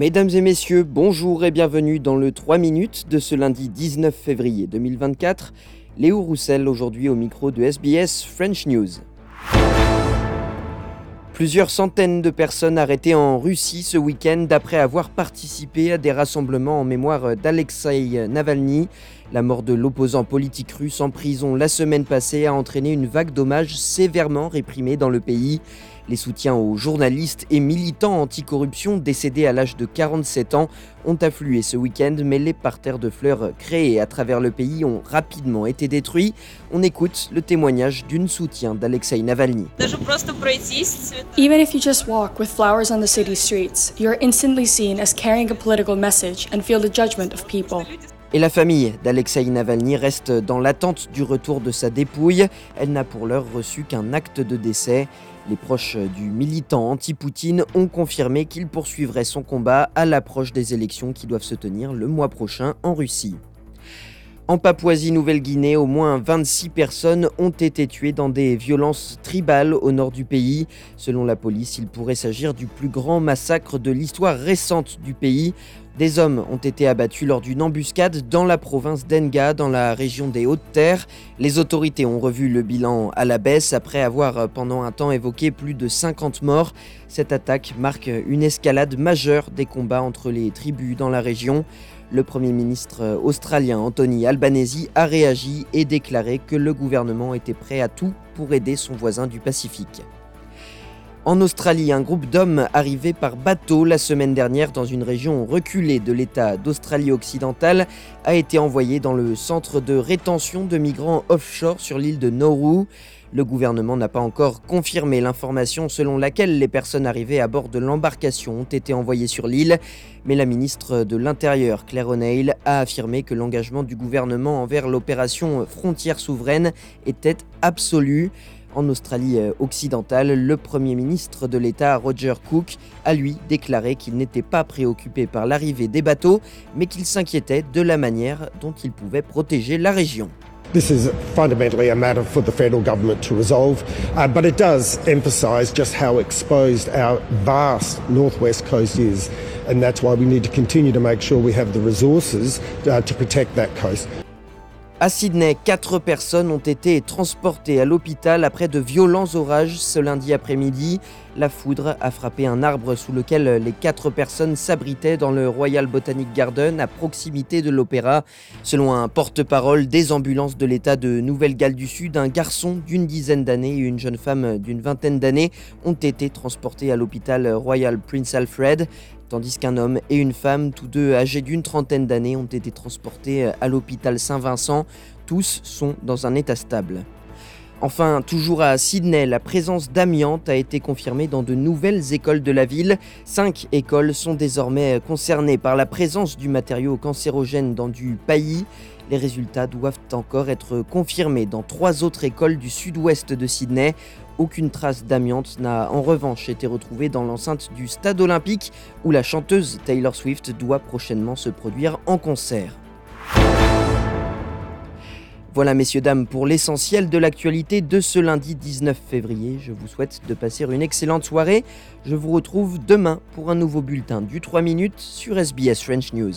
Mesdames et messieurs, bonjour et bienvenue dans le 3 minutes de ce lundi 19 février 2024. Léo Roussel aujourd'hui au micro de SBS French News. Plusieurs centaines de personnes arrêtées en Russie ce week-end après avoir participé à des rassemblements en mémoire d'Alexei Navalny. La mort de l'opposant politique russe en prison la semaine passée a entraîné une vague d'hommages sévèrement réprimée dans le pays. Les soutiens aux journalistes et militants anticorruption décédés à l'âge de 47 ans ont afflué ce week-end, mais les parterres de fleurs créés à travers le pays ont rapidement été détruits. On écoute le témoignage d'une soutien d'Alexei Navalny. Even if you just walk with flowers on the city streets, you are instantly seen as carrying a political message and feel the judgment of people. Et la famille d'Alexei Navalny reste dans l'attente du retour de sa dépouille. Elle n'a pour l'heure reçu qu'un acte de décès. Les proches du militant anti-Poutine ont confirmé qu'il poursuivrait son combat à l'approche des élections qui doivent se tenir le mois prochain en Russie. En Papouasie-Nouvelle-Guinée, au moins 26 personnes ont été tuées dans des violences tribales au nord du pays. Selon la police, il pourrait s'agir du plus grand massacre de l'histoire récente du pays. Des hommes ont été abattus lors d'une embuscade dans la province d'Enga, dans la région des Hautes-Terres. Les autorités ont revu le bilan à la baisse après avoir pendant un temps évoqué plus de 50 morts. Cette attaque marque une escalade majeure des combats entre les tribus dans la région. Le Premier ministre australien Anthony Albanese a réagi et déclaré que le gouvernement était prêt à tout pour aider son voisin du Pacifique. En Australie, un groupe d'hommes arrivés par bateau la semaine dernière dans une région reculée de l'État d'Australie occidentale a été envoyé dans le centre de rétention de migrants offshore sur l'île de Nauru. Le gouvernement n'a pas encore confirmé l'information selon laquelle les personnes arrivées à bord de l'embarcation ont été envoyées sur l'île, mais la ministre de l'Intérieur, Claire O'Neill, a affirmé que l'engagement du gouvernement envers l'opération Frontière souveraine était absolu. En Australie occidentale, le Premier ministre de l'État, Roger Cook, a lui déclaré qu'il n'était pas préoccupé par l'arrivée des bateaux, mais qu'il s'inquiétait de la manière dont il pouvait protéger la région. This is fundamentally a matter for the federal government to resolve, uh, but it does emphasise just how exposed our vast northwest coast is, and that's why we need to continue to make sure we have the resources uh, to protect that coast. À Sydney, quatre personnes ont été transportées à l'hôpital après de violents orages ce lundi après-midi. La foudre a frappé un arbre sous lequel les quatre personnes s'abritaient dans le Royal Botanic Garden à proximité de l'opéra. Selon un porte-parole des ambulances de l'État de Nouvelle-Galles du Sud, un garçon d'une dizaine d'années et une jeune femme d'une vingtaine d'années ont été transportés à l'hôpital Royal Prince Alfred tandis qu'un homme et une femme, tous deux âgés d'une trentaine d'années, ont été transportés à l'hôpital Saint-Vincent. Tous sont dans un état stable. Enfin, toujours à Sydney, la présence d'amiante a été confirmée dans de nouvelles écoles de la ville. Cinq écoles sont désormais concernées par la présence du matériau cancérogène dans du paillis. Les résultats doivent encore être confirmés dans trois autres écoles du sud-ouest de Sydney. Aucune trace d'amiante n'a en revanche été retrouvée dans l'enceinte du stade olympique où la chanteuse Taylor Swift doit prochainement se produire en concert. Voilà messieurs dames pour l'essentiel de l'actualité de ce lundi 19 février. Je vous souhaite de passer une excellente soirée. Je vous retrouve demain pour un nouveau bulletin du 3 minutes sur SBS French News.